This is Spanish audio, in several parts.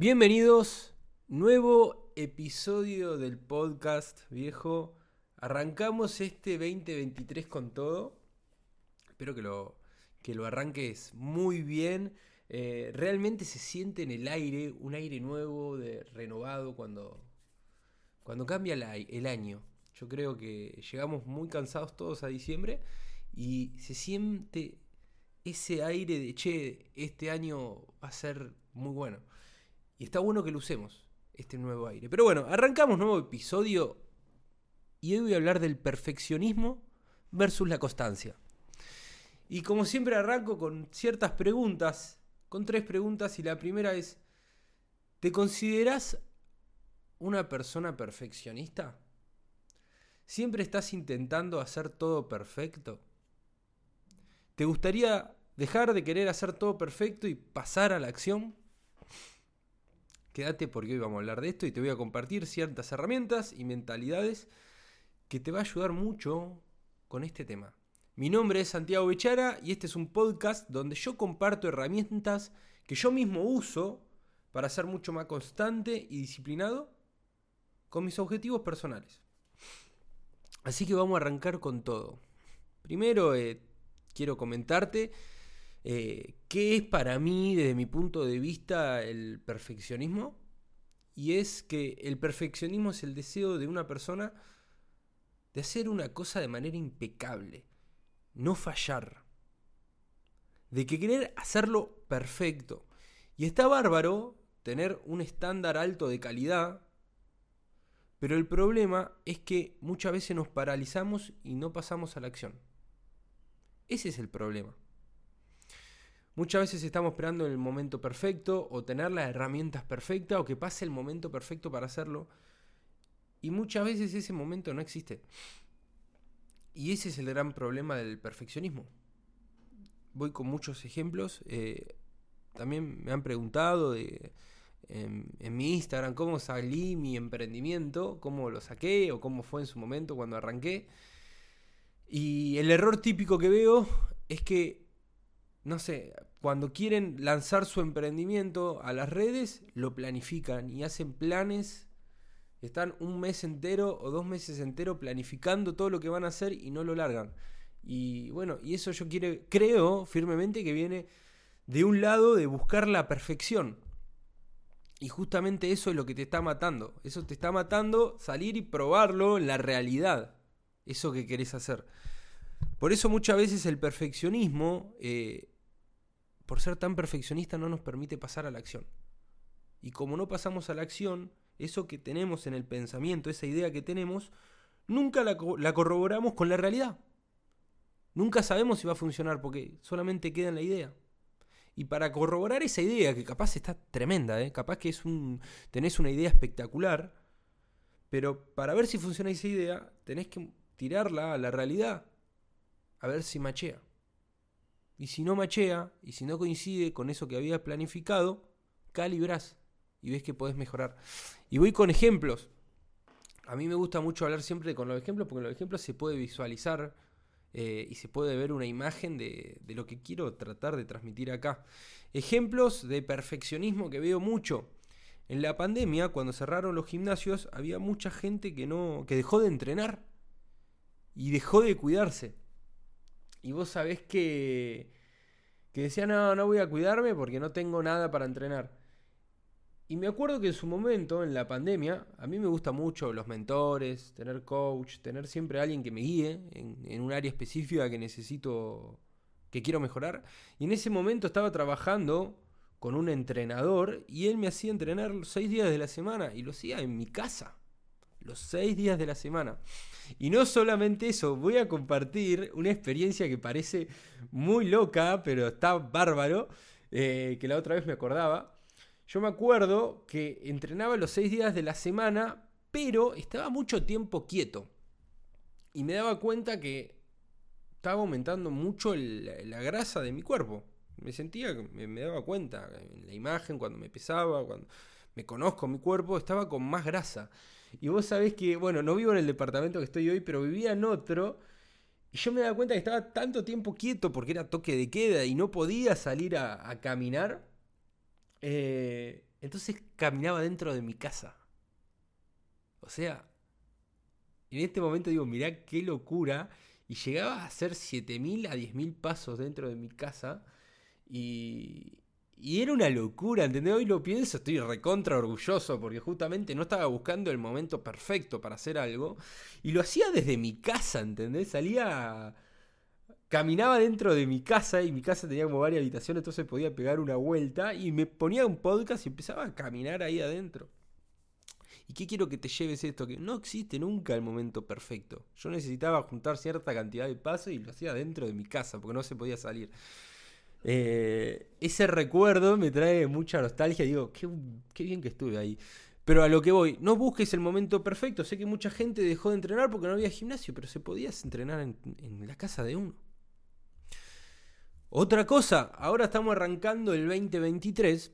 Bienvenidos, nuevo episodio del podcast viejo. Arrancamos este 2023 con todo. Espero que lo, que lo arranques muy bien. Eh, realmente se siente en el aire, un aire nuevo, de, renovado cuando, cuando cambia el año. Yo creo que llegamos muy cansados todos a diciembre y se siente ese aire de, che, este año va a ser muy bueno. Y está bueno que lo usemos, este nuevo aire. Pero bueno, arrancamos nuevo episodio y hoy voy a hablar del perfeccionismo versus la constancia. Y como siempre arranco con ciertas preguntas, con tres preguntas y la primera es, ¿te consideras una persona perfeccionista? ¿Siempre estás intentando hacer todo perfecto? ¿Te gustaría dejar de querer hacer todo perfecto y pasar a la acción? Quédate porque hoy vamos a hablar de esto y te voy a compartir ciertas herramientas y mentalidades que te va a ayudar mucho con este tema. Mi nombre es Santiago Bechara y este es un podcast donde yo comparto herramientas que yo mismo uso para ser mucho más constante y disciplinado con mis objetivos personales. Así que vamos a arrancar con todo. Primero eh, quiero comentarte eh, ¿Qué es para mí, desde mi punto de vista, el perfeccionismo? Y es que el perfeccionismo es el deseo de una persona de hacer una cosa de manera impecable, no fallar, de que querer hacerlo perfecto. Y está bárbaro tener un estándar alto de calidad, pero el problema es que muchas veces nos paralizamos y no pasamos a la acción. Ese es el problema. Muchas veces estamos esperando el momento perfecto o tener las herramientas perfectas o que pase el momento perfecto para hacerlo. Y muchas veces ese momento no existe. Y ese es el gran problema del perfeccionismo. Voy con muchos ejemplos. Eh, también me han preguntado en, en, mi Instagram cómo salí mi emprendimiento, cómo lo saqué o cómo fue en su momento cuando arranqué. Y el error típico que veo es que no sé, cuando quieren lanzar su emprendimiento a las redes, lo planifican y hacen planes. Están un mes entero o dos meses entero planificando todo lo que van a hacer y no lo largan. Y bueno, y eso yo quiero, creo firmemente que viene de un lado de buscar la perfección. Y justamente eso es lo que te está matando. Eso te está matando salir y probarlo en la realidad. Eso que querés hacer. Por eso muchas veces el perfeccionismo, eh, por ser tan perfeccionista, no nos permite pasar a la acción. Y como no pasamos a la acción, eso que tenemos en el pensamiento, esa idea que tenemos, nunca la, corroboramos con la realidad. Nunca sabemos si va a funcionar porque solamente queda en la idea. Y para corroborar esa idea, que capaz está tremenda, ¿eh? capaz que es un, tenés una idea espectacular, pero para ver si funciona esa idea, tenés que tirarla a la realidad a ver si machea. Y si no machea, y si no coincide con eso que habías planificado, calibras y ves que podés mejorar. Y voy con ejemplos. A mí me gusta mucho hablar siempre con los ejemplos porque los ejemplos se puede visualizar eh, y se puede ver una imagen de, de, lo que quiero tratar de transmitir acá. Ejemplos de perfeccionismo que veo mucho. En la pandemia, cuando cerraron los gimnasios, había mucha gente que no. que dejó de entrenar. Y dejó de cuidarse. Y vos sabés que, que decía, no, no voy a cuidarme porque no tengo nada para entrenar. Y me acuerdo que en su momento, en la pandemia, a mí me gusta mucho los mentores, tener coach, tener siempre alguien que me guíe en, en un área específica que necesito, que quiero mejorar. Y en ese momento estaba trabajando con un entrenador y él me hacía entrenar seis días de la semana y lo hacía en mi casa los seis días de la semana. Y no solamente eso, voy a compartir una experiencia que parece muy loca, pero está bárbaro, eh, que la otra vez me acordaba. Yo me acuerdo que entrenaba los seis días de la semana, pero estaba mucho tiempo quieto. Y me daba cuenta que estaba aumentando mucho la grasa de mi cuerpo. Me sentía, me, me daba cuenta en la imagen, cuando me pesaba, cuando me conozco mi cuerpo, estaba con más grasa. Y vos sabés que, bueno, no vivo en el departamento que estoy hoy, pero vivía en otro. Y yo me daba cuenta que estaba tanto tiempo quieto porque era toque de queda y no podía salir a, caminar. Eh, Entonces caminaba dentro de mi casa. O sea, en este momento digo, mirá qué locura. Y llegaba a hacer 7.000 a 10.000 pasos dentro de mi casa. Y, y era una locura, ¿entendés? Hoy lo pienso, estoy recontra orgulloso porque justamente no estaba buscando el momento perfecto para hacer algo. Y lo hacía desde mi casa, ¿entendés? Salía... Caminaba dentro de mi casa y mi casa tenía como varias habitaciones, entonces podía pegar una vuelta y me ponía un podcast y empezaba a caminar ahí adentro. ¿Y qué quiero que te lleves esto? Que no existe nunca el momento perfecto. Yo necesitaba juntar cierta cantidad de pasos y lo hacía dentro de mi casa porque no se podía salir. Eh, ese recuerdo me trae mucha nostalgia. Digo, qué, bien que estuve ahí. Pero a lo que voy, no busques el momento perfecto. Sé que mucha gente dejó de entrenar porque no había gimnasio, pero se podía entrenar en, la casa de uno. Otra cosa, ahora estamos arrancando el 2023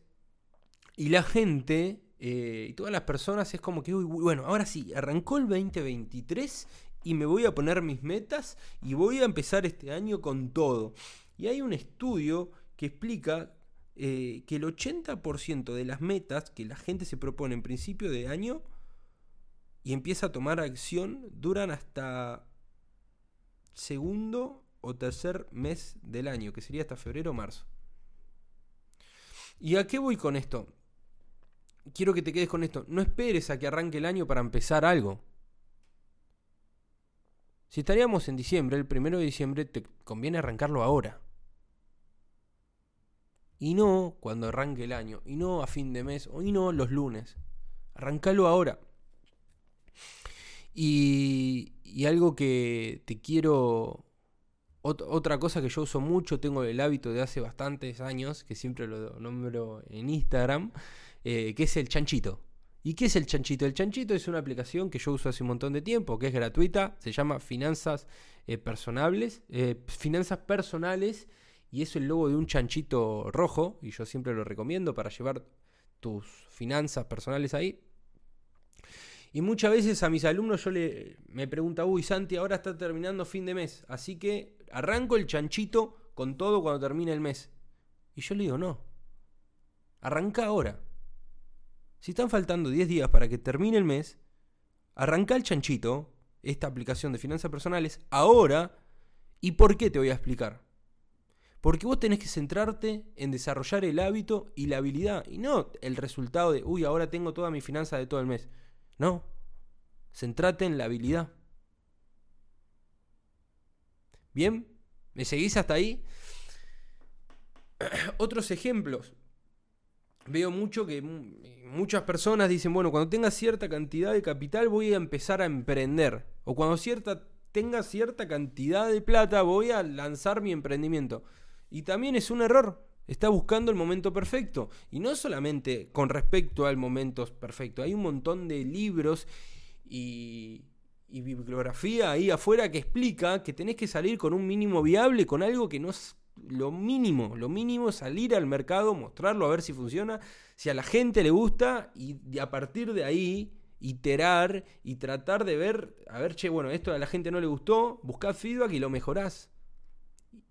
y la gente eh, y todas las personas es como que, bueno, ahora sí, arrancó el 2023 y me voy a poner mis metas y voy a empezar este año con todo. Y hay un estudio que explica eh, que el 80% de las metas que la gente se propone en principio de año y empieza a tomar acción duran hasta segundo o tercer mes del año, que sería hasta febrero o marzo. ¿Y a qué voy con esto? Quiero que te quedes con esto. No esperes a que arranque el año para empezar algo. Si estaríamos en diciembre, el primero de diciembre, te conviene arrancarlo ahora. Y no cuando arranque el año. Y no a fin de mes. Y no los lunes. Arrancalo ahora. Y, y algo que te quiero... otra cosa que yo uso mucho, tengo el hábito de hace bastantes años, que siempre lo nombro en Instagram, eh, que es el chanchito. ¿Y qué es el chanchito? El chanchito es una aplicación que yo uso hace un montón de tiempo, que es gratuita, se llama Finanzas eh, eh, Finanzas Personales y es el logo de un chanchito rojo, y yo siempre lo recomiendo para llevar tus finanzas personales ahí. Y muchas veces a mis alumnos yo le, me pregunto, uy Santi, ahora está terminando fin de mes, así que arranco el chanchito con todo cuando termine el mes. Y yo le digo, no, arranca ahora. Si están faltando 10 días para que termine el mes, arranca el chanchito, esta aplicación de finanzas personales, ahora. ¿Y por qué te voy a explicar? Porque vos tenés que centrarte en desarrollar el hábito y la habilidad. Y no el resultado de, uy, ahora tengo toda mi finanza de todo el mes. No. Centrate en la habilidad. Bien, ¿me seguís hasta ahí? Otros ejemplos. Veo mucho que muchas personas dicen, bueno, cuando tenga cierta cantidad de capital voy a empezar a emprender. O cuando cierta, tenga cierta cantidad de plata voy a lanzar mi emprendimiento. Y también es un error. Está buscando el momento perfecto. Y no solamente con respecto al momento perfecto. Hay un montón de libros y, bibliografía ahí afuera que explica que tenés que salir con un mínimo viable, con algo que no es lo mínimo. Lo mínimo es salir al mercado, mostrarlo, a ver si funciona, si a la gente le gusta y, a partir de ahí iterar y tratar de ver, a ver, che, bueno, esto a la gente no le gustó, buscar feedback y lo mejorás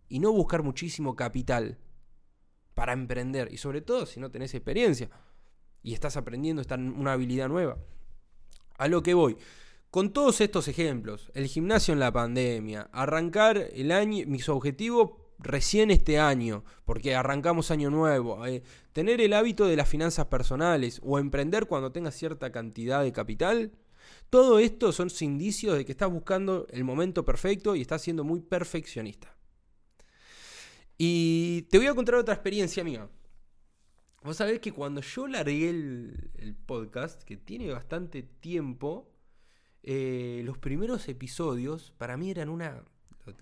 y no buscar muchísimo capital para emprender. Y sobre todo si no tenés experiencia y estás aprendiendo esta, una habilidad nueva. A lo que voy. Con todos estos ejemplos, el gimnasio en la pandemia, arrancar el año, mis objetivos recién este año, porque arrancamos año nuevo, eh, tener el hábito de las finanzas personales o emprender cuando tengas cierta cantidad de capital, todo esto son indicios de que estás buscando el momento perfecto y estás siendo muy perfeccionista. Y te voy a contar otra experiencia mía. Vos sabés que cuando yo largué el, podcast, que tiene bastante tiempo, eh, los primeros episodios para mí eran una,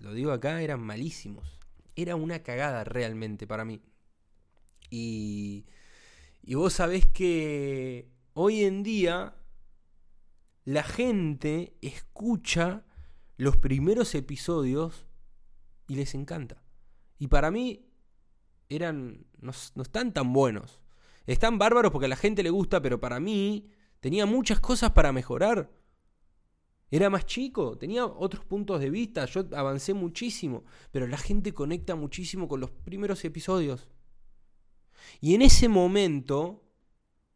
lo, digo acá, eran malísimos. Era una cagada realmente para mí. Y, y vos sabés que hoy en día la gente escucha los primeros episodios y les encanta. Y para mí eran no, están tan buenos. Están bárbaros porque a la gente le gusta, pero para mí tenía muchas cosas para mejorar. Era más chico, tenía otros puntos de vista, yo avancé muchísimo, pero la gente conecta muchísimo con los primeros episodios. Y en ese momento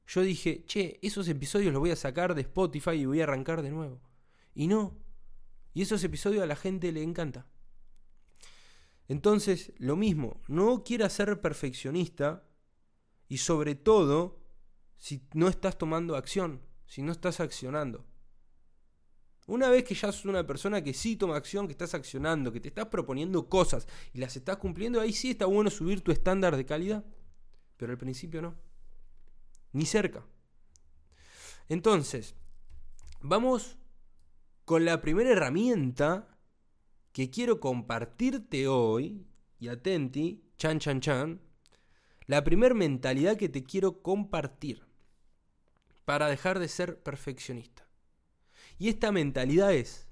yo dije, che, esos episodios los voy a sacar de Spotify y voy a arrancar de nuevo. Y no. Y esos episodios a la gente le encanta. Entonces, lo mismo, no quieras ser perfeccionista y sobre todo si no estás tomando acción, si no estás accionando. Una vez que ya sos una persona que sí toma acción, que estás accionando, que te estás proponiendo cosas y las estás cumpliendo, ahí sí está bueno subir tu estándar de calidad. Pero al principio no. Ni cerca. Entonces, vamos con la primera herramienta que quiero compartirte hoy, y atenti, chan chan chan, la primera mentalidad que te quiero compartir para dejar de ser perfeccionista. Y esta mentalidad es,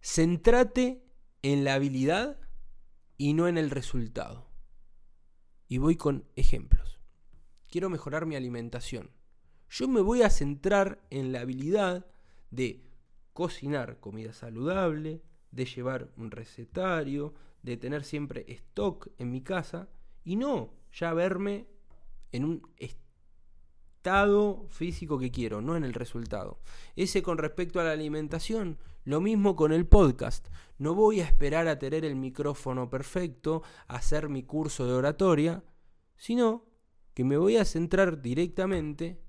centrate en la habilidad y no en el resultado. Y voy con ejemplos. Quiero mejorar mi alimentación. Yo me voy a centrar en la habilidad de cocinar comida saludable, de llevar un recetario, de tener siempre stock en mi casa y no ya verme en un estado físico que quiero, no en el resultado. Ese con respecto a la alimentación, lo mismo con el podcast. No voy a esperar a tener el micrófono perfecto, a hacer mi curso de oratoria, sino que me voy a centrar directamente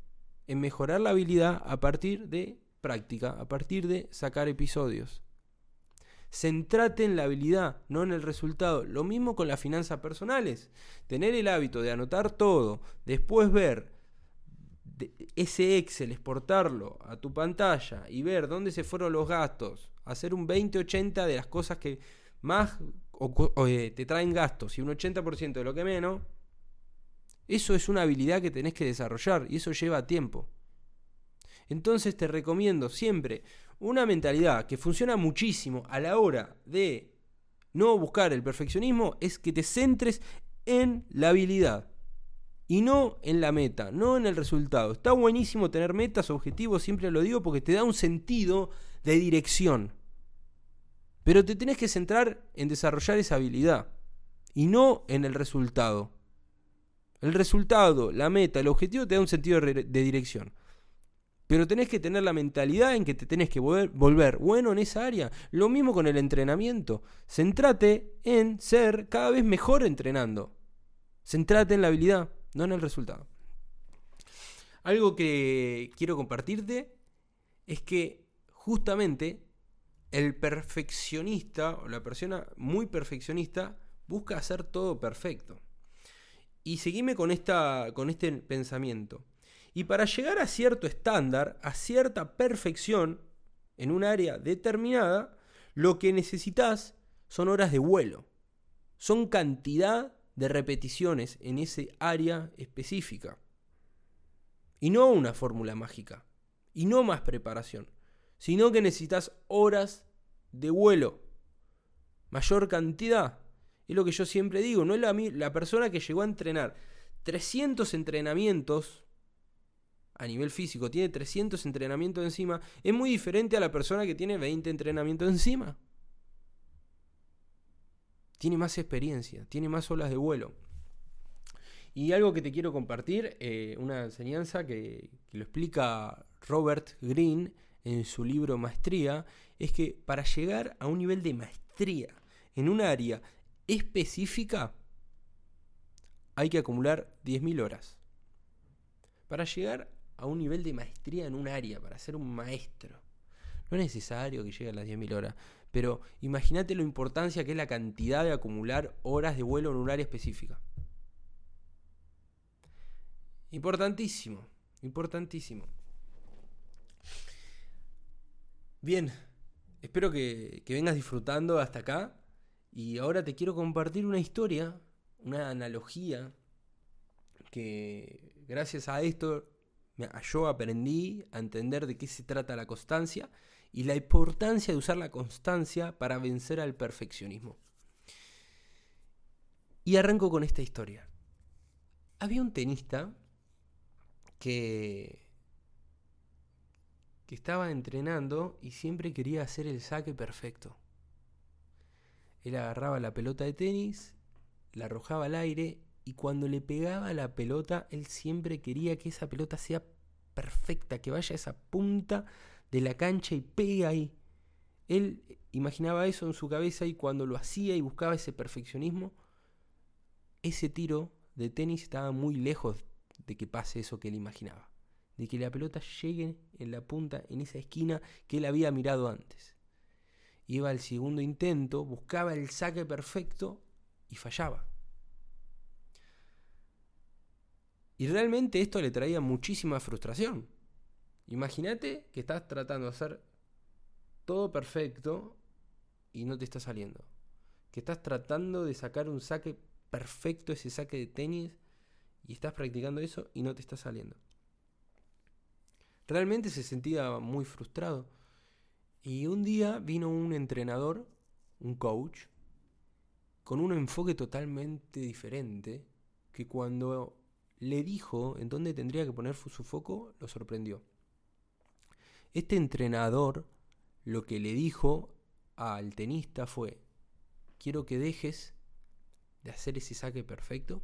en mejorar la habilidad a partir de práctica, a partir de sacar episodios. Centrate en la habilidad, no en el resultado. Lo mismo con las finanzas personales. Tener el hábito de anotar todo, después ver ese Excel, exportarlo a tu pantalla y ver dónde se fueron los gastos, hacer un 20-80 de las cosas que más eh, te traen gastos y un 80% de lo que menos, eso es una habilidad que tenés que desarrollar y eso lleva tiempo. Entonces te recomiendo siempre una mentalidad que funciona muchísimo a la hora de no buscar el perfeccionismo es que te centres en la habilidad y no en la meta, no en el resultado. Está buenísimo tener metas, objetivos, siempre lo digo porque te da un sentido de dirección. Pero te tenés que centrar en desarrollar esa habilidad y no en el resultado. El resultado, la meta, el objetivo te da un sentido de dirección. Pero tenés que tener la mentalidad en que te tenés que volver bueno en esa área. Lo mismo con el entrenamiento. Centrate en ser cada vez mejor entrenando. Centrate en la habilidad, no en el resultado. Algo que quiero compartirte es que justamente el perfeccionista o la persona muy perfeccionista busca hacer todo perfecto. Y seguime con, esta, con este pensamiento. Y para llegar a cierto estándar, a cierta perfección en un área determinada, lo que necesitas son horas de vuelo. Son cantidad de repeticiones en ese área específica. Y no una fórmula mágica. Y no más preparación. Sino que necesitas horas de vuelo. Mayor cantidad. Es lo que yo siempre digo. No es la, la persona que llegó a entrenar 300 entrenamientos a nivel físico tiene 300 entrenamientos encima, es muy diferente a la persona que tiene 20 entrenamientos encima. Tiene más experiencia, tiene más olas de vuelo. Y algo que te quiero compartir, eh, una enseñanza que, lo explica Robert Greene en su libro Maestría, es que para llegar a un nivel de maestría en un área específica, hay que acumular 10.000 horas. Para llegar a un nivel de maestría en un área, para ser un maestro. No es necesario que llegue a las 10.000 horas, pero imagínate la importancia que es la cantidad de acumular horas de vuelo en un área específica. Importantísimo, importantísimo. Bien, espero que, que vengas disfrutando hasta acá y ahora te quiero compartir una historia, una analogía que gracias a esto yo aprendí a entender de qué se trata la constancia y la importancia de usar la constancia para vencer al perfeccionismo. Y arranco con esta historia. Había un tenista que, que estaba entrenando y siempre quería hacer el saque perfecto. Él agarraba la pelota de tenis, la arrojaba al aire y cuando le pegaba la pelota, él siempre quería que esa pelota sea perfecta, que vaya a esa punta de la cancha y pegue ahí. Él imaginaba eso en su cabeza y cuando lo hacía y buscaba ese perfeccionismo, ese tiro de tenis estaba muy lejos de que pase eso que él imaginaba. De que la pelota llegue en la punta, en esa esquina que él había mirado antes. Iba al segundo intento, buscaba el saque perfecto y fallaba. Y realmente esto le traía muchísima frustración. Imagínate que estás tratando de hacer todo perfecto y no te está saliendo. Que estás tratando de sacar un saque perfecto, ese saque de tenis, y estás practicando eso y no te está saliendo. Realmente se sentía muy frustrado. Y un día vino un entrenador, un coach, con un enfoque totalmente diferente, que cuando le dijo en dónde tendría que poner su foco, lo sorprendió. Este entrenador lo que le dijo al tenista fue, quiero que dejes de hacer ese saque perfecto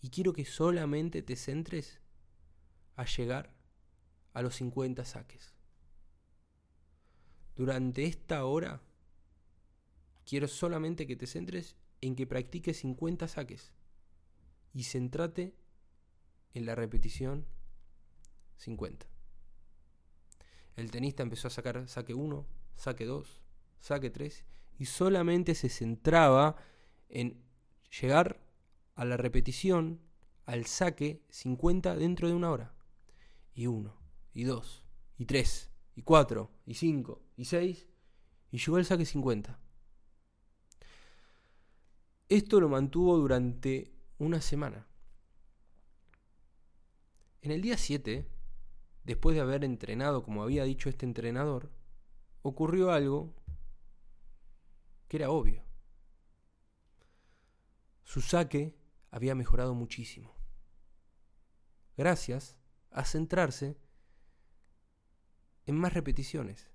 y quiero que solamente te centres a llegar a los 50 saques. Durante esta hora, quiero solamente que te centres en que practiques 50 saques y centrate en la repetición 50. El tenista empezó a sacar saque 1, saque 2, saque 3 y solamente se centraba en llegar a la repetición, al saque 50 dentro de una hora. Y 1, y 2, y 3, y 4, y 5, y 6, y llegó al saque 50. Esto lo mantuvo durante una semana. En el día 7, después de haber entrenado como había dicho este entrenador, ocurrió algo que era obvio. Su saque había mejorado muchísimo. Gracias a centrarse en más repeticiones.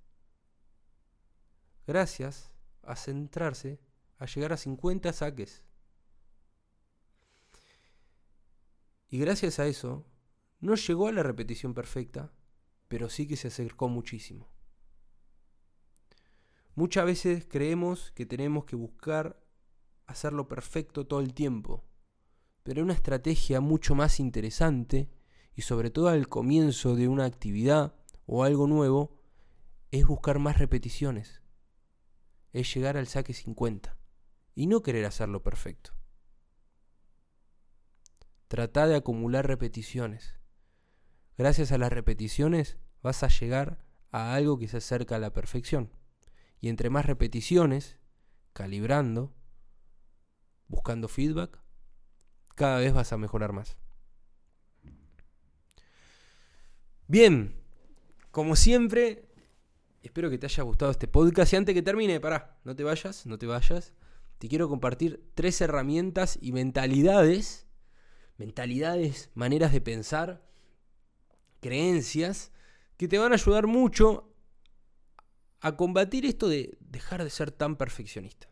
Gracias a centrarse a llegar a 50 saques. Y gracias a eso, no llegó a la repetición perfecta, pero sí que se acercó muchísimo. Muchas veces creemos que tenemos que buscar hacerlo perfecto todo el tiempo, pero una estrategia mucho más interesante, y sobre todo al comienzo de una actividad o algo nuevo, es buscar más repeticiones, es llegar al saque 50 y no querer hacerlo perfecto. Trata de acumular repeticiones. Gracias a las repeticiones vas a llegar a algo que se acerca a la perfección. Y entre más repeticiones, calibrando, buscando feedback, cada vez vas a mejorar más. Bien, como siempre, espero que te haya gustado este podcast. Y antes que termine, pará, no te vayas, no te vayas. Te quiero compartir tres herramientas y mentalidades, mentalidades, maneras de pensar creencias que te van a ayudar mucho a combatir esto de dejar de ser tan perfeccionista.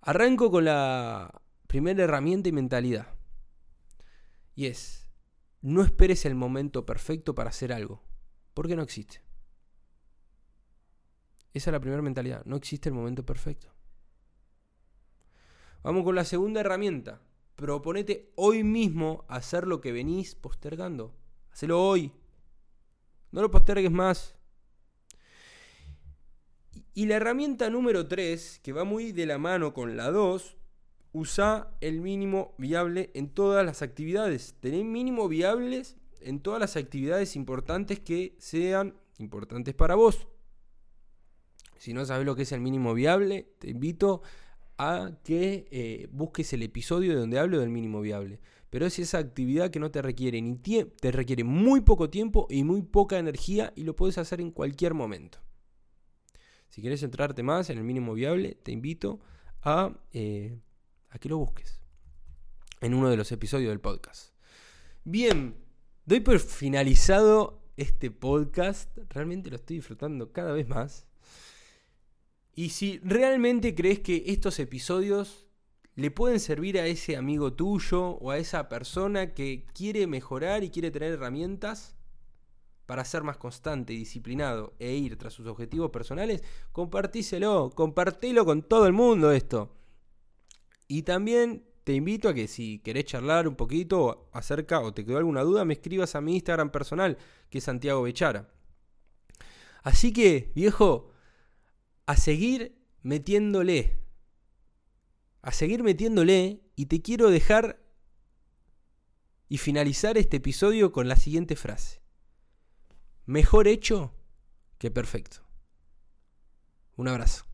Arranco con la primera herramienta y mentalidad. Y es, no esperes el momento perfecto para hacer algo, porque no existe. Esa es la primera mentalidad, no existe el momento perfecto. Vamos con la segunda herramienta, Proponete hoy mismo hacer lo que venís postergando. Hacelo hoy. No lo postergues más. Y la herramienta número 3, que va muy de la mano con la 2, usa el mínimo viable en todas las actividades. Tener mínimo viables en todas las actividades importantes que sean importantes para vos. Si no sabes lo que es el mínimo viable, te invito a que eh, busques el episodio de donde hablo del mínimo viable. Pero es esa actividad que no te requiere ni te requiere muy poco tiempo y muy poca energía y lo puedes hacer en cualquier momento. Si quieres centrarte más en el mínimo viable, te invito a, eh, a que lo busques en uno de los episodios del podcast. Bien, doy por finalizado este podcast. Realmente lo estoy disfrutando cada vez más. Y si realmente crees que estos episodios le pueden servir a ese amigo tuyo o a esa persona que quiere mejorar y quiere tener herramientas para ser más constante y disciplinado e ir tras sus objetivos personales, compartíselo, compartilo con todo el mundo esto. Y también te invito a que si querés charlar un poquito acerca o te quedó alguna duda, me escribas a mi Instagram personal, que es Santiago Bechara. Así que, viejo, a seguir metiéndole. A seguir metiéndole y te quiero dejar y finalizar este episodio con la siguiente frase. Mejor hecho que perfecto. Un abrazo.